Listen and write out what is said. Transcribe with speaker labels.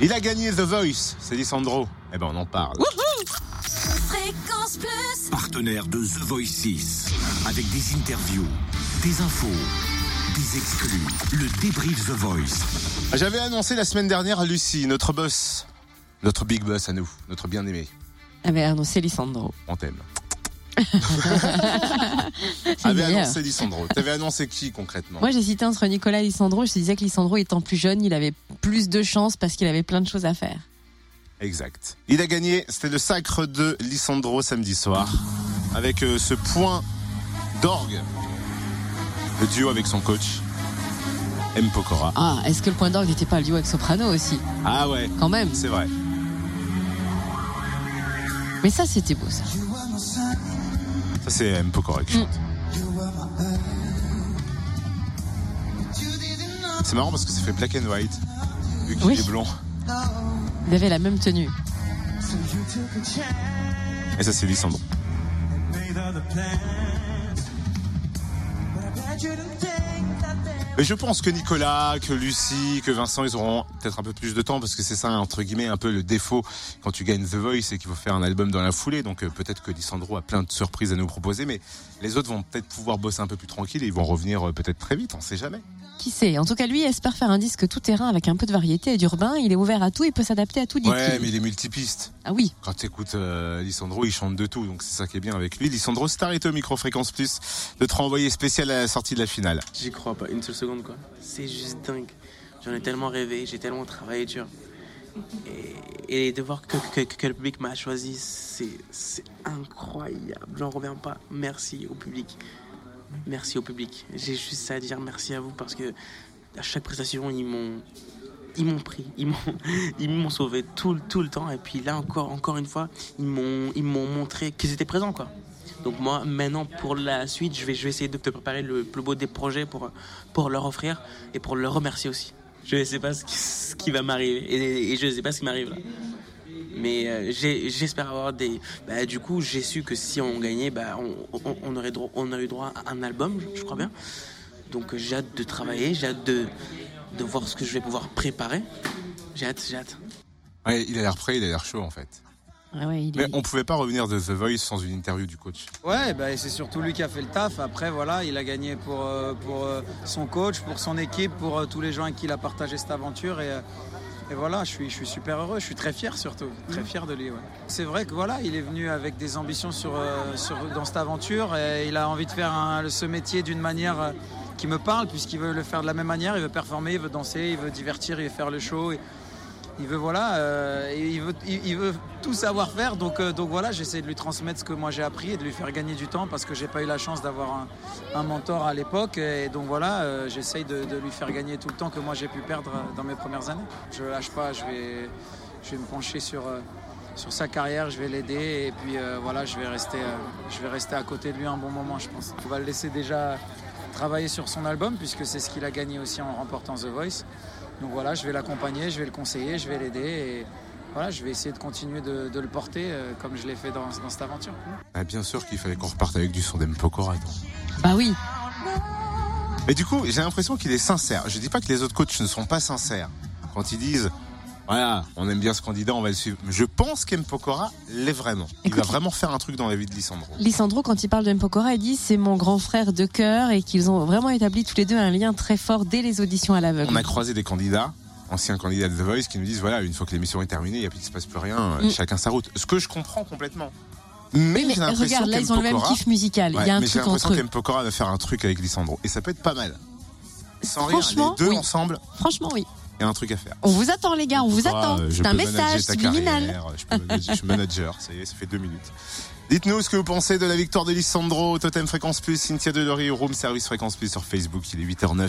Speaker 1: Il a gagné The Voice, c'est Lissandro. Eh ben on en parle.
Speaker 2: Fréquence Plus.
Speaker 3: Partenaire de The Voice 6. Avec des interviews, des infos, des exclus. Le débrief The Voice.
Speaker 1: J'avais annoncé la semaine dernière à Lucie, notre boss, notre big boss à nous, notre bien-aimé.
Speaker 4: avait annoncé Lissandro.
Speaker 1: On t'aime. Avait annoncé Lissandro. T'avais annoncé qui concrètement?
Speaker 4: Moi, j'hésitais entre Nicolas et Lissandro. Je te disais que Lissandro, étant plus jeune, il avait plus de chance parce qu'il avait plein de choses à faire.
Speaker 1: Exact. Il a gagné, c'était le sacre de Lissandro samedi soir, avec euh, ce point d'orgue. Le duo avec son coach, M. Pokora.
Speaker 4: Ah, est-ce que le point d'orgue n'était pas le duo avec Soprano aussi?
Speaker 1: Ah ouais,
Speaker 4: Quand même.
Speaker 1: c'est vrai.
Speaker 4: Mais ça, c'était beau, ça.
Speaker 1: Ça c'est M. Pokora qui chante. C'est marrant parce que ça fait black and white, vu qu'il
Speaker 4: Oui.
Speaker 1: est blond.
Speaker 4: Il avait la même tenue.
Speaker 1: Et ça c'est Lissandro. Mais je pense que Nicolas, que Lucie, que Vincent, ils auront peut-être un peu plus de temps parce que c'est ça, entre guillemets, un peu le défaut quand tu gagnes The Voice et qu'il faut faire un album dans la foulée. Donc euh, peut-être que Lissandro a plein de surprises à nous proposer, mais les autres vont peut-être pouvoir bosser un peu plus tranquille et ils vont revenir euh, peut-être très vite, on sait jamais.
Speaker 4: Qui sait? En tout cas, lui espère faire un disque tout terrain avec un peu de variété et d'urbain. Il est ouvert à tout, il peut s'adapter à tout. dit-il.
Speaker 1: Ouais, mais il est multipiste.
Speaker 4: Ah oui.
Speaker 1: Quand tu écoutes Lissandro, il chante de tout, donc c'est ça qui est bien avec lui. Lissandro, c'est arrêté au micro-fréquence plus de te renvoyer spécial à la sortie de la finale.
Speaker 5: J'y crois pas une seule seconde quoi. C'est juste dingue. J'en ai tellement rêvé, j'ai tellement travaillé dur. Et, et de voir que, que- que le public m'a choisi, c'est c'est incroyable. J'en reviens pas. Merci au public. Merci au public. J'ai juste ça à dire merci à vous parce que à chaque prestation, ils m'ont ils m'ont pris, ils m'ont sauvé tout, le- tout le temps et puis là encore encore une fois, ils m'ont ils m'ont montré qu'ils étaient présents quoi. Donc moi, maintenant, pour la suite, je vais, je vais essayer de te préparer le plus beau des projets pour, pour leur offrir et pour leur remercier aussi. Je ne sais pas ce qui, ce qui va m'arriver et, et je ne sais pas ce qui m'arrive là. Mais euh, j'espère avoir des... Bah, du coup, j'ai su que si on gagnait, bah, on, on- on aurait droit, on aurait eu droit à un album, je crois bien. Donc euh, j'ai hâte de travailler, j'ai hâte de, de voir ce que je vais pouvoir préparer. J'ai hâte, j'ai hâte.
Speaker 1: Ouais, il a l'air prêt, il a l'air chaud en fait.
Speaker 4: Ouais, il
Speaker 1: Mais on pouvait pas revenir de The Voice sans une interview du coach.
Speaker 6: Ouais, bah, c'est surtout lui qui a fait le taf. Après, voilà, il a gagné pour, euh, pour euh, son coach, pour son équipe, pour euh, tous les gens avec qui il a partagé cette aventure. Et, euh, et voilà, je suis, je suis super heureux, je suis très fier surtout, très fier de lui. ouais. C'est vrai que voilà, il est venu avec des ambitions sur, euh, sur, dans cette aventure et il a envie de faire un- ce métier d'une manière euh, qui me parle, puisqu'il veut le faire de la même manière, il veut performer, il veut danser, il veut divertir, il veut faire le show. et- il veut voilà, euh, il veut, il, veut tout savoir faire. Donc, euh, donc voilà, j'essaie de lui transmettre ce que moi j'ai appris et de lui faire gagner du temps parce que j'ai pas eu la chance d'avoir un, mentor à l'époque. Et donc voilà, euh, de, de lui faire gagner tout le temps que moi j'ai pu perdre euh, dans mes premières années. Je lâche pas, je vais, je vais me pencher sur. sur sa carrière, je vais l'aider et puis voilà, je vais rester, je vais rester à côté de lui un bon moment, je pense. On va le laisser déjà travailler sur son album puisque c'est ce qu'il a gagné aussi en remportant The Voice. Donc voilà, je vais l'accompagner, je vais le conseiller, je vais l'aider et voilà, je vais essayer de continuer de, de le porter euh, comme je l'ai fait dans, dans cette aventure.
Speaker 1: Ah, bien sûr qu'il fallait qu'on reparte avec du son d'M. Pokora. attends.
Speaker 4: Bah oui.
Speaker 1: Mais du coup, j'ai l'impression qu'il est sincère. Je dis pas que les autres coachs ne sont pas sincères. Quand ils disent, voilà, on aime bien ce candidat, on va le suivre. Je pense qu'M. Pokora l'est vraiment. Il
Speaker 4: Écoute,
Speaker 1: va vraiment faire un truc dans la vie de Lissandro.
Speaker 4: Lissandro, quand il parle de Mpokora, il dit c'est mon grand frère de cœur et qu'ils ont vraiment établi tous les deux un lien très fort dès les auditions à l'aveugle.
Speaker 1: On a croisé des candidats, anciens candidats de The Voice, qui nous disent, voilà, une fois que l'émission est terminée, il ne se passe plus rien, euh,
Speaker 4: Mm.
Speaker 1: chacun sa route. Ce que je comprends complètement. Mais,
Speaker 4: Oui, mais regarde, là, ils ont le même kiff musical.
Speaker 1: Ouais,
Speaker 4: il y a un
Speaker 1: mais
Speaker 4: truc entre eux.
Speaker 1: Pokora va faire un truc avec Lissandro. Et ça peut être pas mal. Sans rire,
Speaker 4: Franchement,
Speaker 1: les deux
Speaker 4: oui.
Speaker 1: ensemble,
Speaker 4: Franchement, oui.
Speaker 1: Il y a un truc à faire.
Speaker 4: On vous attend, les gars, on vous
Speaker 1: Ah,
Speaker 4: attend. C'est un message subliminal.
Speaker 1: Je, peux manager, je suis manager, ça y est, ça fait deux minutes. Dites-nous ce que vous pensez de la victoire de Lissandro, Totem Fréquence Plus, Cynthia Delory, Room Service Fréquence Plus sur Facebook, il est 8h09.